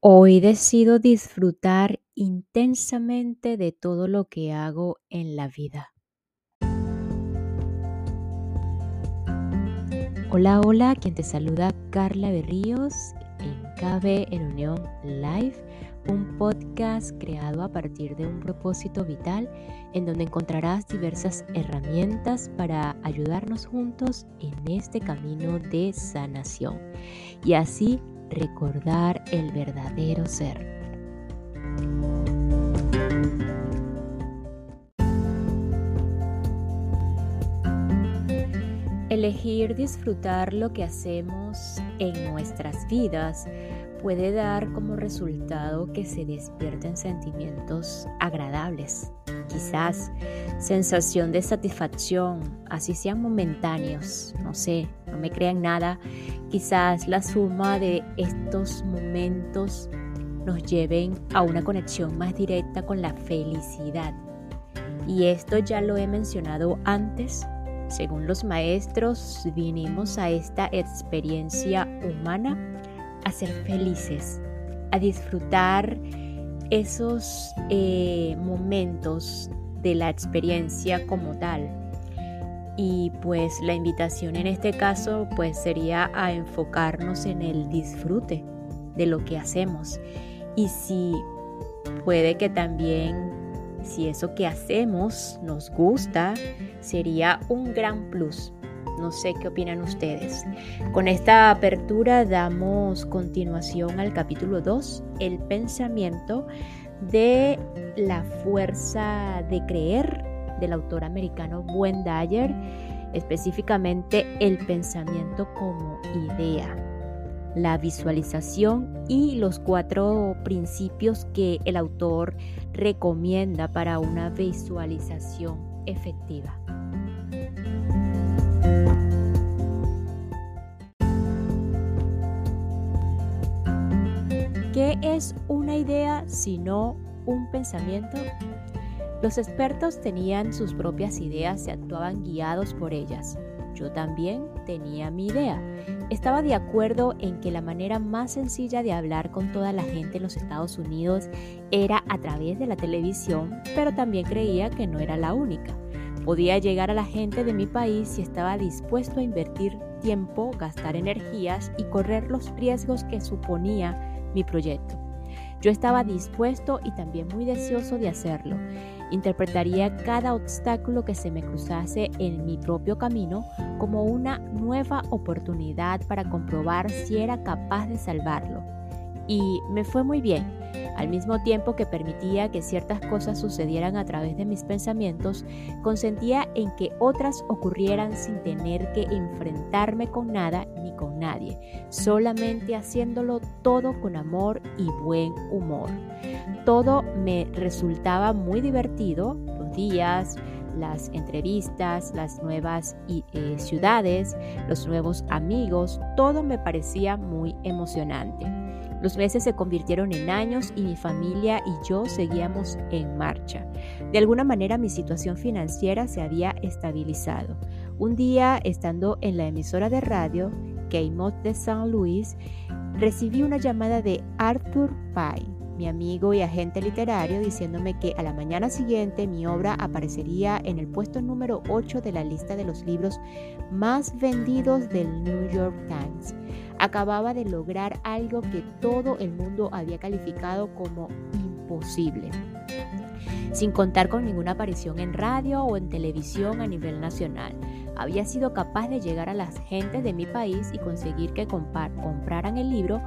Hoy decido disfrutar intensamente de todo lo que hago en la vida. Hola, hola, quien te saluda Carla Berríos en KB en Unión Live, un podcast creado a partir de un propósito vital en donde encontrarás diversas herramientas para ayudarnos juntos en este camino de sanación y así recordar el verdadero ser. Elegir disfrutar lo que hacemos en nuestras vidas puede dar como resultado que se despierten sentimientos agradables, quizás sensación de satisfacción, así sean momentáneos, no sé, no me crean nada, quizás la suma de estos momentos nos lleven a una conexión más directa con la felicidad. Y esto ya lo he mencionado antes. Según los maestros, vinimos a esta experiencia humana a ser felices, a disfrutar esos eh, momentos de la experiencia como tal. Y pues la invitación en este caso pues sería a enfocarnos en el disfrute de lo que hacemos. Y si puede que también si eso que hacemos nos gusta, sería un gran plus. No sé qué opinan ustedes. Con esta apertura damos continuación al capítulo 2, el pensamiento de la fuerza de creer del autor americano Wayne Dyer, específicamente el pensamiento como idea, la visualización y los cuatro principios que el autor recomienda para una visualización efectiva. ¿Qué es una idea sino un pensamiento? Los expertos tenían sus propias ideas y actuaban guiados por ellas. Yo también tenía mi idea. Estaba de acuerdo en que la manera más sencilla de hablar con toda la gente en los Estados Unidos era a través de la televisión, pero también creía que no era la única. Podía llegar a la gente de mi país si estaba dispuesto a invertir tiempo, gastar energías y correr los riesgos que suponía mi proyecto. Yo estaba dispuesto y también muy deseoso de hacerlo. Interpretaría cada obstáculo que se me cruzase en mi propio camino como una nueva oportunidad para comprobar si era capaz de salvarlo. Y me fue muy bien al mismo tiempo que permitía que ciertas cosas sucedieran a través de mis pensamientos, consentía en que otras ocurrieran sin tener que enfrentarme con nada ni con nadie, solamente haciéndolo todo con amor y buen humor. Todo me resultaba muy divertido, los días, las entrevistas, las nuevas eh, ciudades, los nuevos amigos, todo me parecía muy emocionante. Los meses se convirtieron en años y mi familia y yo seguíamos en marcha. De alguna manera mi situación financiera se había estabilizado. Un día, estando en la emisora de radio, K-Mod de San Luis, recibí una llamada de Arthur Pye, mi amigo y agente literario, diciéndome que a la mañana siguiente mi obra aparecería en el puesto número 8 de la lista de los libros más vendidos del New York Times acababa de lograr algo que todo el mundo había calificado como imposible, sin contar con ninguna aparición en radio o en televisión a nivel nacional. Había sido capaz de llegar a las gentes de mi país y conseguir que compraran el libro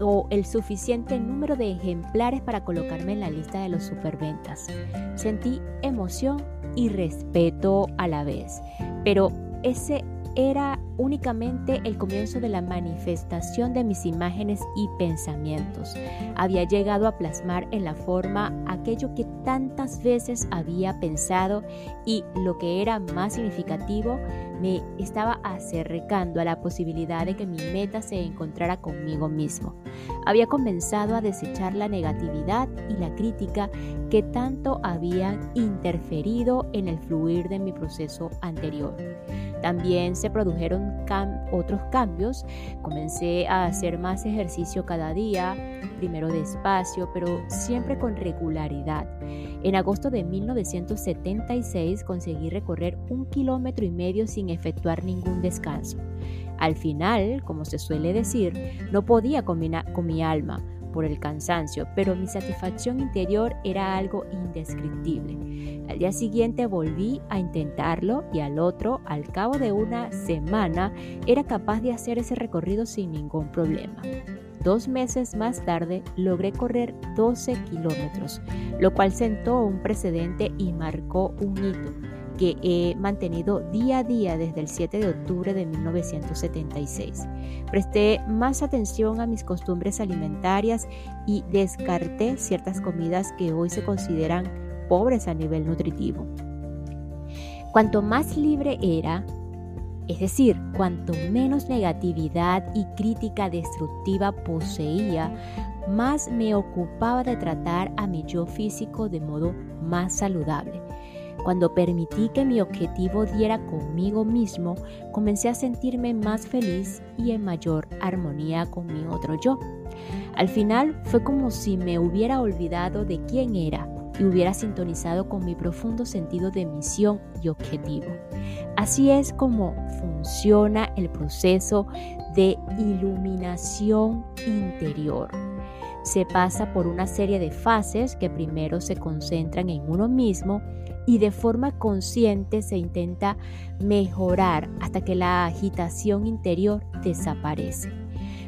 o el suficiente número de ejemplares para colocarme en la lista de los superventas. Sentí emoción y respeto a la vez, pero ese era únicamente el comienzo de la manifestación de mis imágenes y pensamientos. Había llegado a plasmar en la forma aquello que tantas veces había pensado y lo que era más significativo, me estaba acercando a la posibilidad de que mi meta se encontrara conmigo mismo. Había comenzado a desechar la negatividad y la crítica que tanto habían interferido en el fluir de mi proceso anterior. También se produjeron otros cambios. Comencé a hacer más ejercicio cada día, primero despacio, pero siempre con regularidad. En agosto de 1976 conseguí recorrer un kilómetro y medio sin efectuar ningún descanso. Al final, como se suele decir, no podía combinar con mi alma por el cansancio, pero mi satisfacción interior era algo indescriptible. Al día siguiente volví a intentarlo y al otro, al cabo de una semana, era capaz de hacer ese recorrido sin ningún problema. Dos meses más tarde logré correr 12 kilómetros, lo cual sentó un precedente y marcó un hito que he mantenido día a día desde el 7 de octubre de 1976. Presté más atención a mis costumbres alimentarias y descarté ciertas comidas que hoy se consideran pobres a nivel nutritivo. Cuanto más libre era, es decir, cuanto menos negatividad y crítica destructiva poseía, más me ocupaba de tratar a mi yo físico de modo más saludable. Cuando permití que mi objetivo diera conmigo mismo, comencé a sentirme más feliz y en mayor armonía con mi otro yo. Al final fue como si me hubiera olvidado de quién era y hubiera sintonizado con mi profundo sentido de misión y objetivo. Así es como funciona el proceso de iluminación interior. Se pasa por una serie de fases que primero se concentran en uno mismo y de forma consciente se intenta mejorar hasta que la agitación interior desaparece.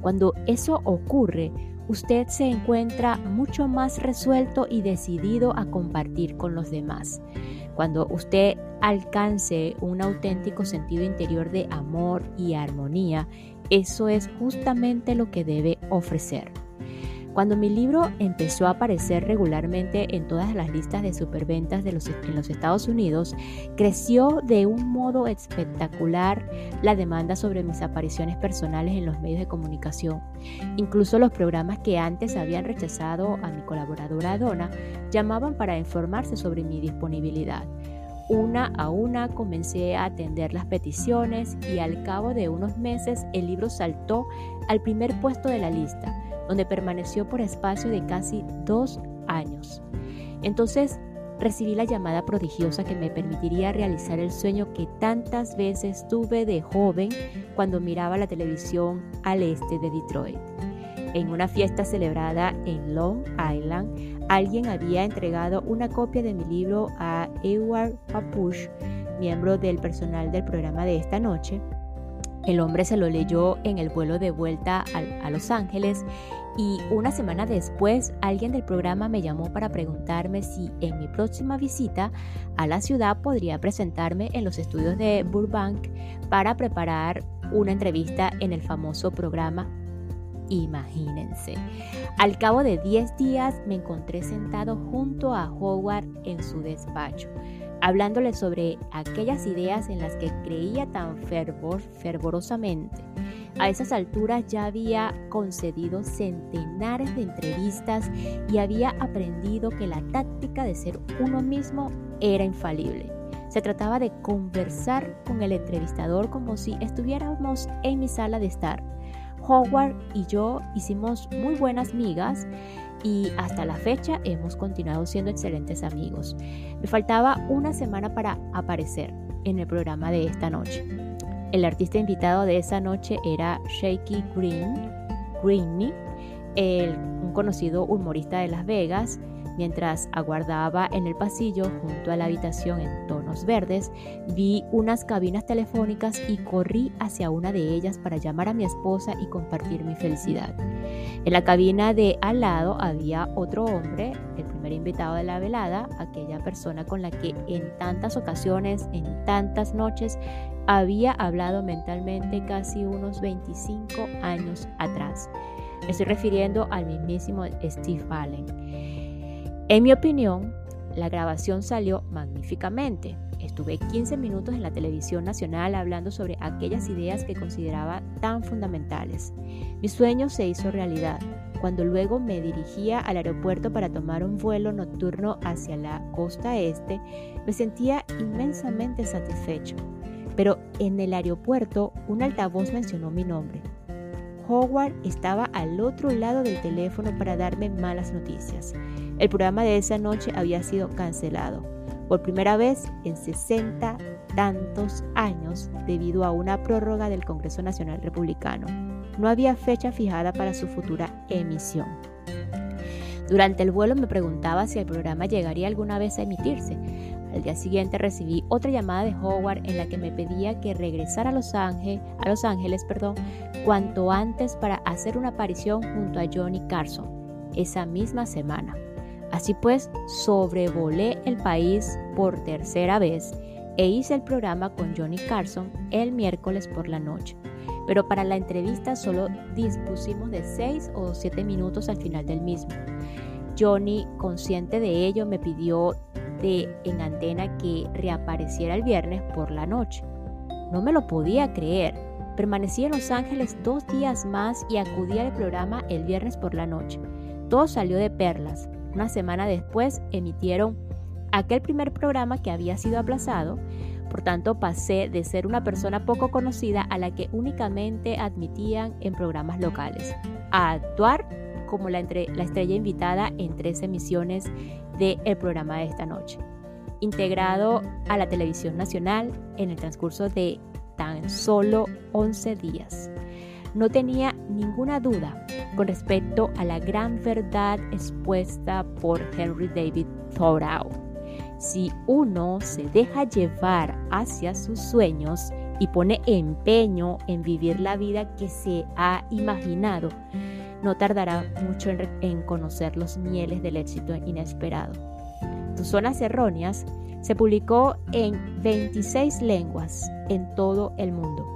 Cuando eso ocurre, usted se encuentra mucho más resuelto y decidido a compartir con los demás. Cuando usted alcance un auténtico sentido interior de amor y armonía, eso es justamente lo que debe ofrecer. Cuando mi libro empezó a aparecer regularmente en todas las listas de superventas de los, en los Estados Unidos, creció de un modo espectacular la demanda sobre mis apariciones personales en los medios de comunicación. Incluso los programas que antes habían rechazado a mi colaboradora Donna llamaban para informarse sobre mi disponibilidad. Una a una comencé a atender las peticiones y al cabo de unos meses el libro saltó al primer puesto de la lista donde permaneció por espacio de casi dos años. Entonces recibí la llamada prodigiosa que me permitiría realizar el sueño que tantas veces tuve de joven cuando miraba la televisión al este de Detroit. En una fiesta celebrada en Long Island, alguien había entregado una copia de mi libro a Edward Papush, miembro del personal del programa de esta noche, el hombre se lo leyó en el vuelo de vuelta a, Los Ángeles y una semana después alguien del programa me llamó para preguntarme si en mi próxima visita a la ciudad podría presentarme en los estudios de Burbank para preparar una entrevista en el famoso programa Imagínense. Al cabo de 10 días me encontré sentado junto a Howard en su despacho hablándole sobre aquellas ideas en las que creía tan fervor, fervorosamente. A esas alturas ya había concedido centenares de entrevistas y había aprendido que la táctica de ser uno mismo era infalible. Se trataba de conversar con el entrevistador como si estuviéramos en mi sala de estar. Howard y yo hicimos muy buenas migas y hasta la fecha hemos continuado siendo excelentes amigos. Me faltaba una semana para aparecer en el programa de esta noche. El artista invitado de esa noche era Shaky Green, Greeny, un conocido humorista de Las Vegas, Mientras aguardaba en el pasillo junto a la habitación en tonos verdes, vi unas cabinas telefónicas y corrí hacia una de ellas para llamar a mi esposa y compartir mi felicidad. En la cabina de al lado había otro hombre, el primer invitado de la velada, aquella persona con la que en tantas ocasiones, en tantas noches, había hablado mentalmente casi unos 25 años atrás. Me estoy refiriendo al mismísimo Steve Allen. En mi opinión, la grabación salió magníficamente. Estuve 15 minutos en la televisión nacional hablando sobre aquellas ideas que consideraba tan fundamentales. Mi sueño se hizo realidad cuando luego me dirigía al aeropuerto para tomar un vuelo nocturno hacia la costa este, me sentía inmensamente satisfecho. pero en el aeropuerto un altavoz mencionó mi nombre. Howard estaba al otro lado del teléfono para darme malas noticias. El programa de esa noche había sido cancelado por primera vez en 60 tantos años debido a una prórroga del Congreso Nacional Republicano. No había fecha fijada para su futura emisión. Durante el vuelo me preguntaba si el programa llegaría alguna vez a emitirse. Al día siguiente recibí otra llamada de Howard en la que me pedía que regresara a Los Ángeles, perdón, cuanto antes para hacer una aparición junto a Johnny Carson esa misma semana. Así pues, sobrevolé el país por tercera vez e hice el programa con Johnny Carson el miércoles por la noche. Pero para la entrevista solo dispusimos de 6 o 7 minutos al final del mismo. Johnny, consciente de ello, me pidió en antena que reapareciera el viernes por la noche. No me lo podía creer. Permanecí en Los Ángeles dos días más y acudí al programa el viernes por la noche. Todo salió de perlas. Una semana después emitieron aquel primer programa que había sido aplazado. Por tanto, pasé de ser una persona poco conocida a la que únicamente admitían en programas locales, a actuar como la, la estrella invitada en tres emisiones del programa de esta noche. Integrado a la televisión nacional en el transcurso de tan solo 11 días. No tenía ninguna duda con respecto a la gran verdad expuesta por Henry David Thoreau. Si uno se deja llevar hacia sus sueños y pone empeño en vivir la vida que se ha imaginado, no tardará mucho en, conocer los mieles del éxito inesperado. Tus zonas erróneas se publicó en 26 lenguas en todo el mundo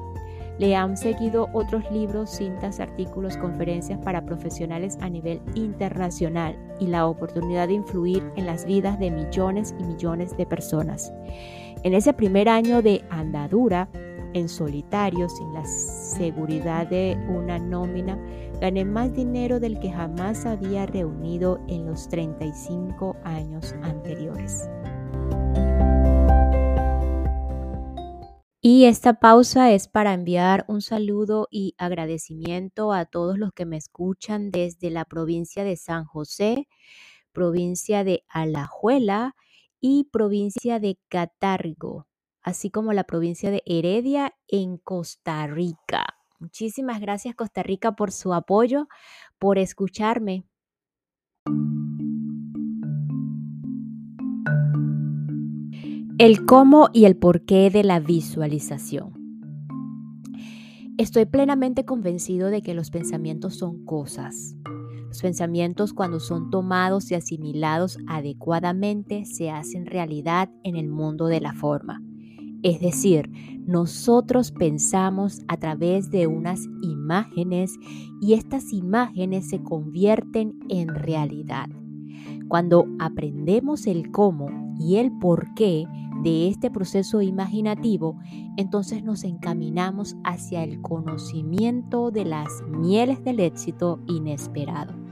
le han seguido otros libros, cintas, artículos, conferencias para profesionales a nivel internacional y la oportunidad de influir en las vidas de millones y millones de personas. En ese primer año de andadura, en solitario, sin la seguridad de una nómina, gané más dinero del que jamás había reunido en los 35 años anteriores. Y esta pausa es para enviar un saludo y agradecimiento a todos los que me escuchan desde la provincia de San José, provincia de Alajuela y provincia de Catargo, así como la provincia de Heredia en Costa Rica. Muchísimas gracias Costa Rica por su apoyo, por escucharme. El cómo y el porqué de la visualización. Estoy plenamente convencido de que los pensamientos son cosas. Los pensamientos cuando son tomados y asimilados adecuadamente se hacen realidad en el mundo de la forma. Es decir, nosotros pensamos a través de unas imágenes y estas imágenes se convierten en realidad. Cuando aprendemos el cómo y el por qué de este proceso imaginativo, entonces nos encaminamos hacia el conocimiento de las mieles del éxito inesperado.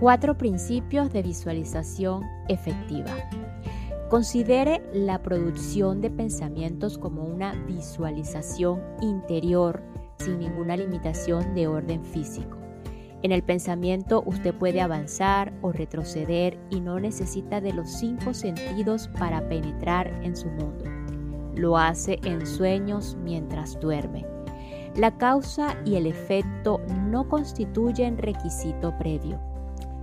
Cuatro principios de visualización efectiva. Considere la producción de pensamientos como una visualización interior sin ninguna limitación de orden físico. En el pensamiento usted puede avanzar o retroceder y no necesita de los cinco sentidos para penetrar en su mundo. Lo hace en sueños mientras duerme. La causa y el efecto no constituyen requisito previo.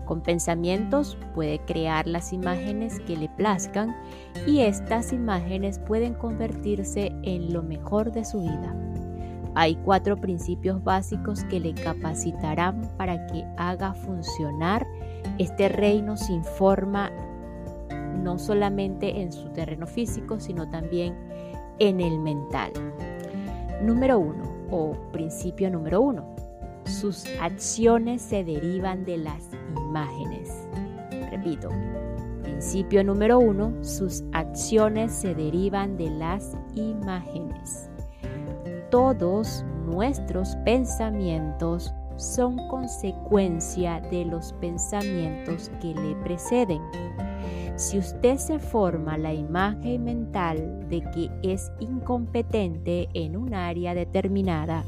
Con pensamientos puede crear las imágenes que le plazcan y estas imágenes pueden convertirse en lo mejor de su vida. Hay cuatro principios básicos que le capacitarán para que haga funcionar este reino sin forma, no solamente en su terreno físico, sino también en el mental. Número uno, o principio número uno, sus acciones se derivan de las imágenes. Repito, principio número uno, sus acciones se derivan de las imágenes. Todos nuestros pensamientos son consecuencia de los pensamientos que le preceden. Si usted se forma la imagen mental de que es incompetente en un área determinada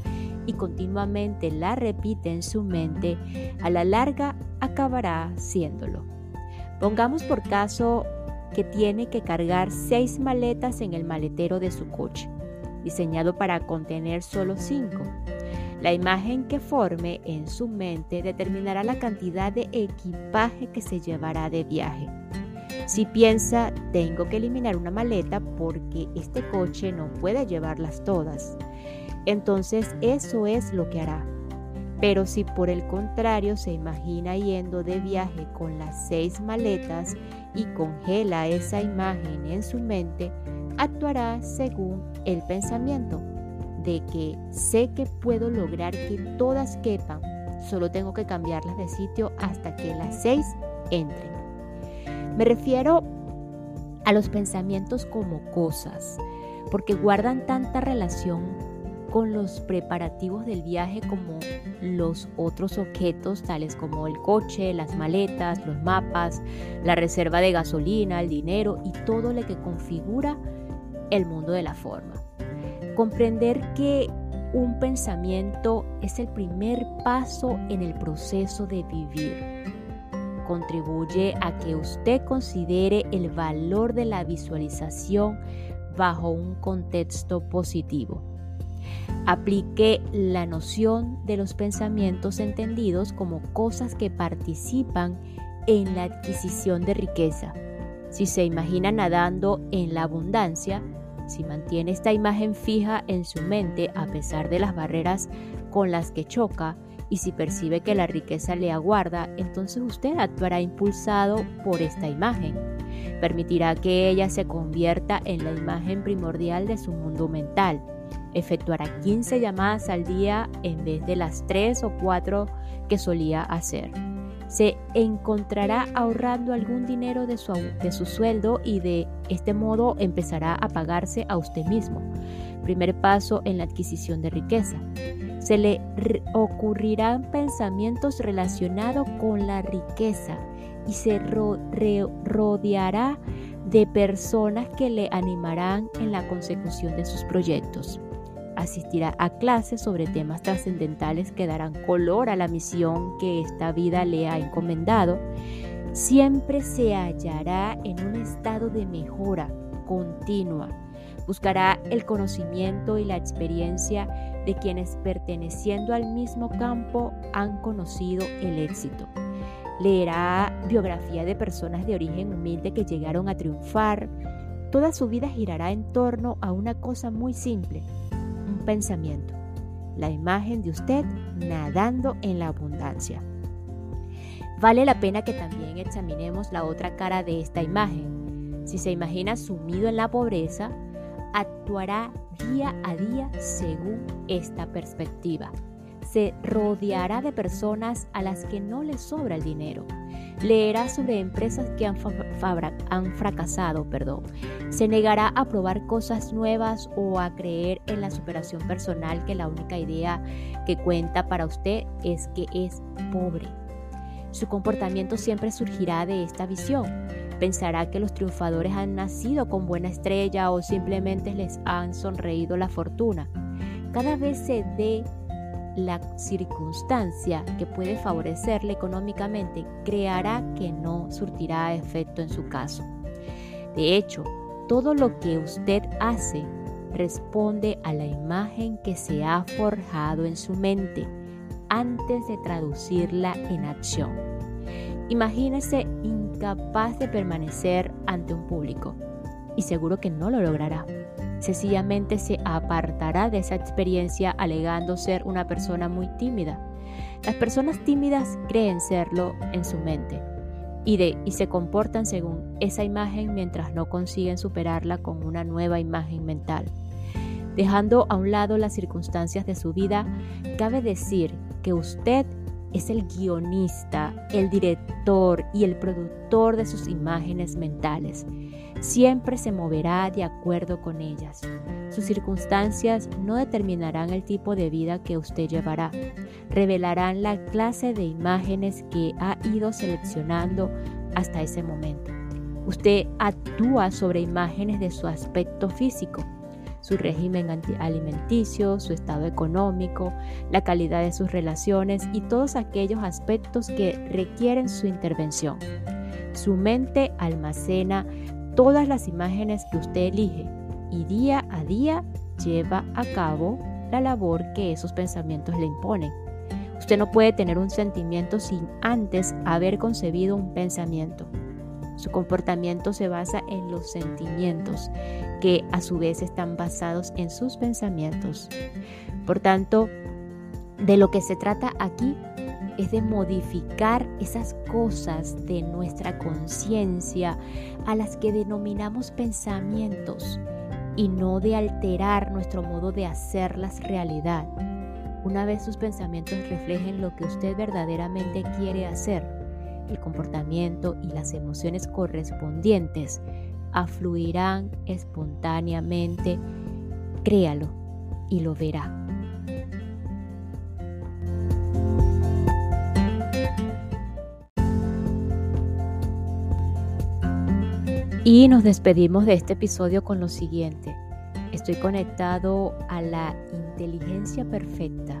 y continuamente la repite en su mente, a la larga acabará siéndolo. Pongamos por caso que tiene que cargar seis maletas en el maletero de su coche, diseñado para contener solo cinco. La imagen que forme en su mente determinará la cantidad de equipaje que se llevará de viaje. Si piensa, tengo que eliminar una maleta porque este coche no puede llevarlas todas, entonces eso es lo que hará. Pero si por el contrario se imagina yendo de viaje con las seis maletas y congela esa imagen en su mente, actuará según el pensamiento de que sé que puedo lograr que todas quepan, solo tengo que cambiarlas de sitio hasta que las seis entren. Me refiero a los pensamientos como cosas, porque guardan tanta relación con los preparativos del viaje como los otros objetos tales como el coche, las maletas, los mapas, la reserva de gasolina, el dinero y todo lo que configura el mundo de la forma. Comprender que un pensamiento es el primer paso en el proceso de vivir. Contribuye a que usted considere el valor de la visualización bajo un contexto positivo. Aplique la noción de los pensamientos entendidos como cosas que participan en la adquisición de riqueza. Si se imagina nadando en la abundancia, si mantiene esta imagen fija en su mente a pesar de las barreras con las que choca, y si percibe que la riqueza le aguarda, entonces usted actuará impulsado por esta imagen. Permitirá que ella se convierta en la imagen primordial de su mundo mental efectuará 15 llamadas al día en vez de las 3 o 4 que solía hacer. Se encontrará ahorrando algún dinero de su, de su sueldo y de este modo empezará a pagarse a usted mismo. Primer paso en la adquisición de riqueza. Se le ocurrirán pensamientos relacionados con la riqueza y se rodeará de personas que le animarán en la consecución de sus proyectos asistirá a clases sobre temas trascendentales que darán color a la misión que esta vida le ha encomendado, siempre se hallará en un estado de mejora continua. Buscará el conocimiento y la experiencia de quienes perteneciendo al mismo campo han conocido el éxito. Leerá biografía de personas de origen humilde que llegaron a triunfar. Toda su vida girará en torno a una cosa muy simple, pensamiento, la imagen de usted nadando en la abundancia. Vale la pena que también examinemos la otra cara de esta imagen. Si se imagina sumido en la pobreza, actuará día a día según esta perspectiva. Se rodeará de personas a las que no les sobra el dinero Leerá sobre empresas que han, han fracasado, perdón. Se negará a probar cosas nuevas o a creer en la superación personal que la única idea que cuenta para usted es que es pobre. Su comportamiento siempre surgirá de esta visión. Pensará que los triunfadores han nacido con buena estrella o simplemente les han sonreído la fortuna. Cada vez se dé la circunstancia que puede favorecerle económicamente creará que no surtirá efecto en su caso. De hecho, todo lo que usted hace responde a la imagen que se ha forjado en su mente antes de traducirla en acción. Imagínese incapaz de permanecer ante un público y seguro que no lo logrará sencillamente se apartará de esa experiencia alegando ser una persona muy tímida. Las personas tímidas creen serlo en su mente y, de, y se comportan según esa imagen mientras no consiguen superarla con una nueva imagen mental. Dejando a un lado las circunstancias de su vida, cabe decir que usted es el guionista, el director y el productor de sus imágenes mentales. Siempre se moverá de acuerdo con ellas. Sus circunstancias no determinarán el tipo de vida que usted llevará, revelarán la clase de imágenes que ha ido seleccionando hasta ese momento. Usted actúa sobre imágenes de su aspecto físico, su régimen alimenticio, su estado económico, la calidad de sus relaciones y todos aquellos aspectos que requieren su intervención. Su mente almacena todas las imágenes que usted elige y día a día lleva a cabo la labor que esos pensamientos le imponen. Usted no puede tener un sentimiento sin antes haber concebido un pensamiento. Su comportamiento se basa en los sentimientos, que a su vez están basados en sus pensamientos. Por tanto, de lo que se trata aquí es de modificar esas cosas de nuestra conciencia a las que denominamos pensamientos y no de alterar nuestro modo de hacerlas realidad. Una vez sus pensamientos reflejen lo que usted verdaderamente quiere hacer, el comportamiento y las emociones correspondientes afluirán espontáneamente. Créalo y lo verá. Y nos despedimos de este episodio con lo siguiente. Estoy conectado a la inteligencia perfecta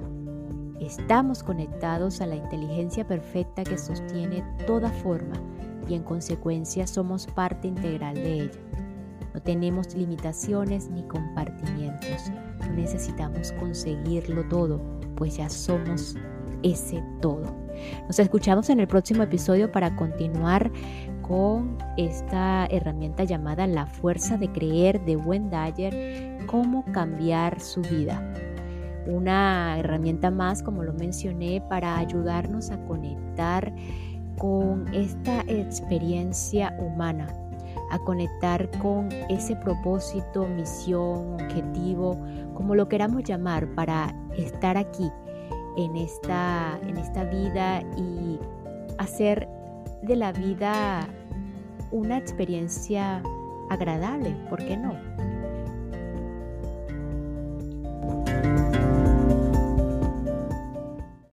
Estamos conectados a la inteligencia perfecta que sostiene toda forma y en consecuencia somos parte integral de ella. No tenemos limitaciones ni compartimientos. No necesitamos conseguirlo todo, pues ya somos ese todo. Nos escuchamos en el próximo episodio para continuar con esta herramienta llamada la fuerza de creer de Wendayer, cómo cambiar su vida. Una herramienta más, como lo mencioné, para ayudarnos a conectar con esta experiencia humana, a conectar con ese propósito, misión, objetivo, como lo queramos llamar, para estar aquí en esta, en esta vida y hacer de la vida una experiencia agradable, ¿por qué no?